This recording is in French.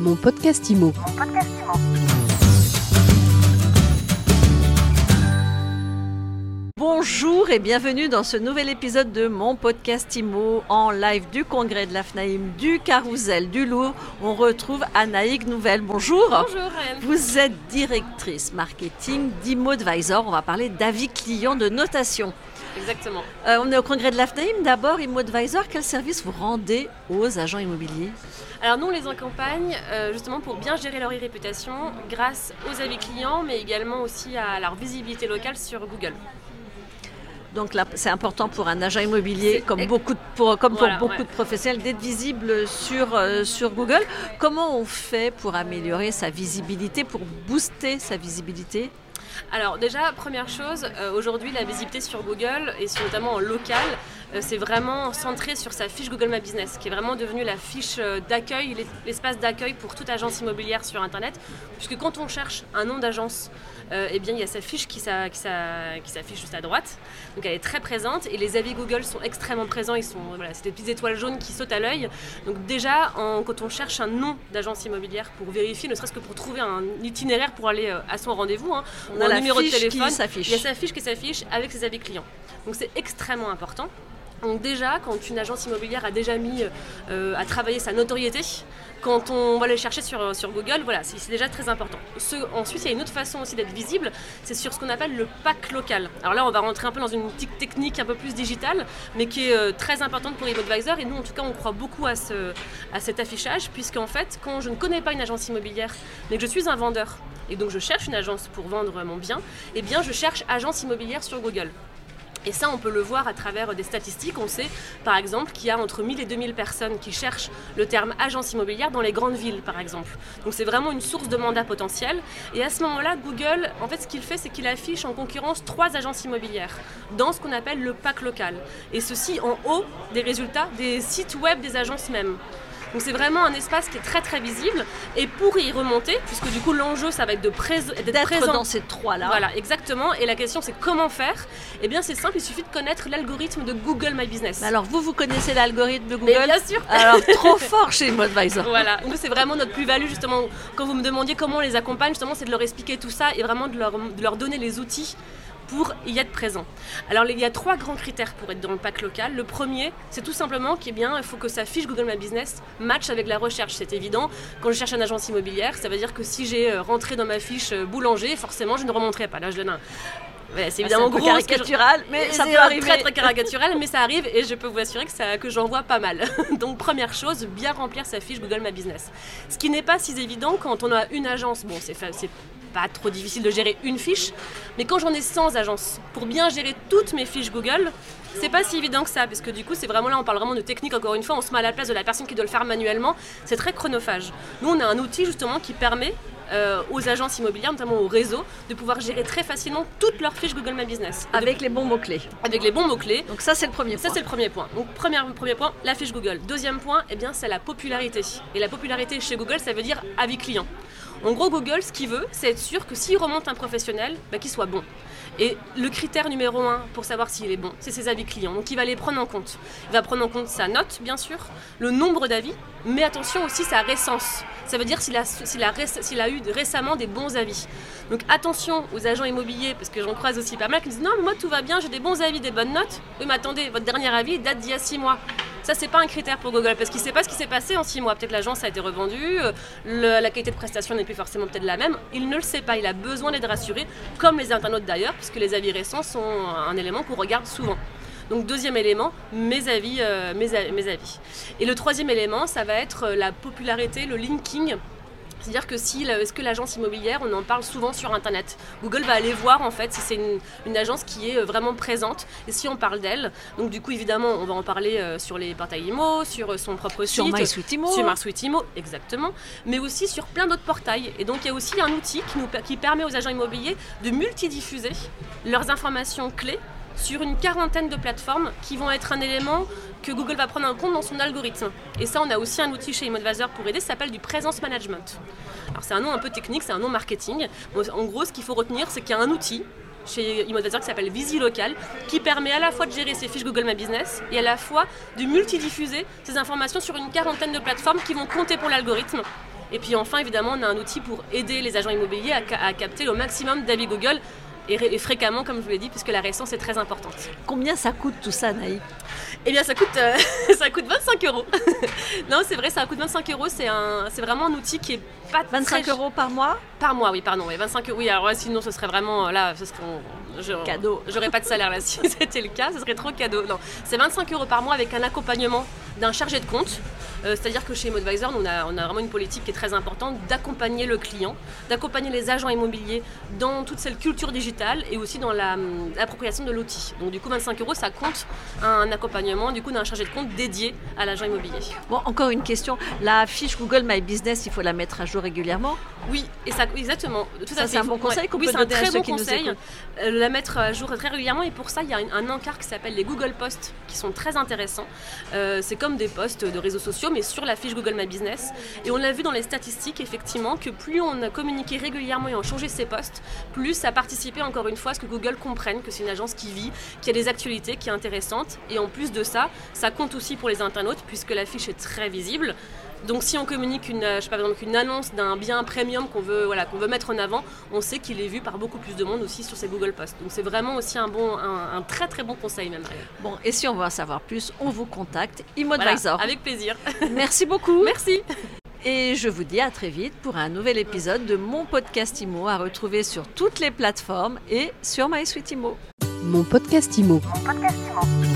Mon podcast IMO. Bonjour et bienvenue dans ce nouvel épisode de mon podcast IMO en live du congrès de l'AFNAIM du Carousel du Louvre. On retrouve Anaïg Nouvelle. Bonjour. Bonjour Anne. Vous êtes directrice marketing d'IMO Advisor. On va parler d'avis clients de notation. Exactement. Euh, on est au congrès de l'AFNAIM. D'abord, IMO Advisor, quel service vous rendez aux agents immobiliers? Alors nous, on les accompagne euh, justement pour bien gérer leur réputation grâce aux avis clients, mais également aussi à leur visibilité locale sur Google. Donc là, c'est important pour un agent immobilier, comme, ex- beaucoup de- pour, comme Voilà, pour beaucoup ouais. de professionnels, d'être visible sur, euh, sur Google. Comment on fait pour améliorer sa visibilité, pour booster sa visibilité? Alors déjà, première chose, euh, aujourd'hui la visibilité sur Google et notamment en local, c'est vraiment centré sur sa fiche Google My Business, qui est vraiment devenue la fiche euh, d'accueil, l'es- l'espace d'accueil pour toute agence immobilière sur Internet, puisque quand on cherche un nom d'agence, euh, eh bien il y a sa fiche qui, s'a- qui s'a- qui s'affiche juste à droite, donc elle est très présente et les avis Google sont extrêmement présents, ils sont voilà, c'est des petites étoiles jaunes qui sautent à l'œil. Donc déjà, en- quand on cherche un nom d'agence immobilière pour vérifier, ne serait-ce que pour trouver un itinéraire pour aller euh, à son rendez-vous, hein, On ou a un la numéro de téléphone, il y a sa fiche qui s'affiche avec ses avis clients. Donc c'est extrêmement important. Donc déjà, quand une agence immobilière a déjà mis euh, à travailler sa notoriété, quand on va les chercher sur, sur Google, voilà, c'est déjà très important. Ce- ensuite, il y a une autre façon aussi d'être visible, c'est sur ce qu'on appelle le pack local. Alors là, on va rentrer un peu dans une technique un peu plus digitale, mais qui est euh, très importante pour Advisor. Et nous, en tout cas, on croit beaucoup à, à cet affichage, puisqu'en fait, quand je ne connais pas une agence immobilière, mais que je suis un vendeur, et donc je cherche une agence pour vendre mon bien, eh bien, je cherche agence immobilière sur Google. Et ça, on peut le voir à travers des statistiques. On sait, par exemple, qu'il y a entre 1000 et 2000 personnes qui cherchent le terme agence immobilière dans les grandes villes, par exemple. Donc c'est vraiment une source de mandat potentiel. Et à ce moment-là, Google, en fait, ce qu'il fait, c'est qu'il affiche en concurrence trois agences immobilières dans ce qu'on appelle le pack local. Et ceci en haut des résultats des sites web des agences même. Donc c'est vraiment un espace qui est très très visible. Et pour y remonter, puisque du coup l'enjeu ça va être de prés- d'être présent dans ces trois-là. voilà, exactement. Et la question, c'est comment faire? Eh bien, c'est simple, il suffit de connaître l'algorithme de Google My Business. Mais Alors, vous, vous connaissez l'algorithme de Mais Google bien sûr Alors, trop fort chez IMO Advisor. voilà, nous c'est vraiment notre plus-value justement. Quand vous me demandiez comment on les accompagne, justement, c'est de leur expliquer tout ça et vraiment de leur, de leur donner les outils pour y être présent. Alors il y a trois grands critères pour être dans le pack local. Le premier, c'est tout simplement qu'il faut que sa fiche Google My Business matche avec la recherche. C'est évident. Quand je cherche une agence immobilière, ça veut dire que si j'ai euh, rentré dans ma fiche euh, boulanger, forcément je ne remonterai pas. Là, je donne un. Ouais, c'est Ah, évidemment un gros, je- caricatural, mais ça peut arriver. très très caricatural, mais ça arrive et je peux vous assurer que, ça, que j'en vois pas mal. Donc première chose, bien remplir sa fiche Google My Business. Ce qui n'est pas si évident quand on a une agence. Bon, c'est fa- c'est pas trop difficile de gérer une fiche, mais quand j'en ai 100 agences, pour bien gérer toutes mes fiches Google, c'est pas si évident que ça, parce que du coup, c'est vraiment là, on parle vraiment de technique, encore une fois, on se met à la place de la personne qui doit le faire manuellement, c'est très chronophage. Nous, on a un outil justement qui permet euh, aux agences immobilières, notamment au réseau, de pouvoir gérer très facilement toutes leurs fiches Google My Business. De- Avec les bons mots-clés. avec les bons mots-clés. Donc ça, c'est le premier Ça, point. c'est le premier point. Donc, premier, premier point, la fiche Google. Deuxième point, eh bien, c'est la popularité. Et la popularité chez Google, ça veut dire avis client. En gros, Google, ce qu'il veut, c'est être sûr que s'il remonte un professionnel, bah, qu'il soit bon. Et le critère numéro un pour savoir s'il est bon, c'est ses avis clients. Donc, il va les prendre en compte. Il va prendre en compte sa note, bien sûr, le nombre d'avis, mais attention aussi sa récence. Ça veut dire s'il a, a, a eu récemment des bons avis. Donc attention aux agents immobiliers, parce que j'en croise aussi pas mal qui me disent non, mais moi tout va bien, j'ai des bons avis, des bonnes notes. Oui, mais attendez, votre dernier avis date d'il y a six mois. Ça, c'est pas un critère pour Google, parce qu'il sait pas ce qui s'est passé en six mois. Peut-être l'agence a été revendue, euh, la qualité de prestation n'est plus forcément peut-être la même. Il ne le sait pas, il a besoin d'être rassuré, comme les internautes d'ailleurs, puisque les avis récents sont un élément qu'on regarde souvent. Donc deuxième élément, mes avis, euh, mes, mes avis. Et le troisième élément, ça va être euh, la popularité, le linking. C'est-à-dire que si la- est-ce que l'agence immobilière, on en parle souvent sur Internet? Google va aller voir en fait si c'est une, une agence qui est euh, vraiment présente et si on parle d'elle. Donc du coup évidemment on va en parler euh, sur les portails IMO, sur euh, son propre Sur site, MySuiteImo. sur MySuite IMO, exactement, mais aussi sur plein d'autres portails. Et donc il y a aussi un outil qui, nous, per- qui permet aux agents immobiliers de multidiffuser leurs informations clés sur une quarantaine de plateformes qui vont être un élément que Google va prendre en compte dans son algorithme. Et ça, on a aussi un outil chez ImmoAdvisor pour aider, ça s'appelle du presence management. Alors c'est un nom un peu technique, c'est un nom marketing. En gros, ce qu'il faut retenir, c'est qu'il y a un outil chez ImmoAdvisor qui s'appelle VisiLocal, qui permet à la fois de gérer ses fiches Google My Business et à la fois de multidiffuser ces informations sur une quarantaine de plateformes qui vont compter pour l'algorithme Et puis enfin, évidemment, on a un outil pour aider les agents immobiliers à, capter le maximum d'avis Google et, fréquemment, comme je vous l'ai dit, puisque la récence est très importante. Combien ça coûte tout ça, Naï Eh bien, ça coûte, euh, ça coûte 25 euros. non, c'est vrai, ça coûte 25 euros. C'est, un, c'est vraiment un outil qui est pas 25 euros par mois Par mois, oui, pardon. 25 euros, oui, alors sinon, ce serait vraiment, là, ce serait... cadeau. J'aurais pas de salaire là si c'était le cas, ce serait trop cadeau. Non, c'est 25 euros par mois avec un accompagnement d'un chargé de compte euh, c'est-à-dire que chez Modvisor, on a, on a vraiment une politique qui est très importante d'accompagner le client, d'accompagner les agents immobiliers dans toute cette culture digitale et aussi dans hum, l'appropriation de l'outil. Donc du coup, 25 euros, ça compte un accompagnement du coup d'un chargé de compte dédié à l'agent immobilier. Bon, encore une question. La fiche Google My Business, il faut la mettre à jour régulièrement? Oui, et ça, exactement. Tout ça, c'est un bon conseil qu'on oui, peut donner un très à ceux bon qui conseil, nous euh, la mettre à jour très régulièrement. Et pour ça, il y a un, encart qui s'appelle les Google Posts qui sont très intéressants. Euh, c'est comme des posts de réseaux sociaux, mais sur la fiche Google My Business. Et on l'a vu dans les statistiques, effectivement, que plus on a communiqué régulièrement et on changé ses posts, plus ça participait encore une fois à ce que Google comprenne que c'est une agence qui vit, qui a des actualités, qui est intéressante. Et en plus de ça, ça compte aussi pour les internautes, puisque la fiche est très visible. Donc si on communique une, je sais pas, exemple, une annonce d'un bien premium qu'on veut, voilà, qu'on veut mettre en avant, on sait qu'il est vu par beaucoup plus de monde aussi sur ces Google Posts. Donc c'est vraiment aussi un, bon, un, très très bon conseil même. Bon, et si on veut en savoir plus, on vous contacte. ImoAdvisor. avec plaisir. Merci beaucoup. Merci. Et je vous dis à très vite pour un nouvel épisode de mon podcast IMO à retrouver sur toutes les plateformes et sur MySuite IMO. Mon podcast IMO. Mon podcast IMO.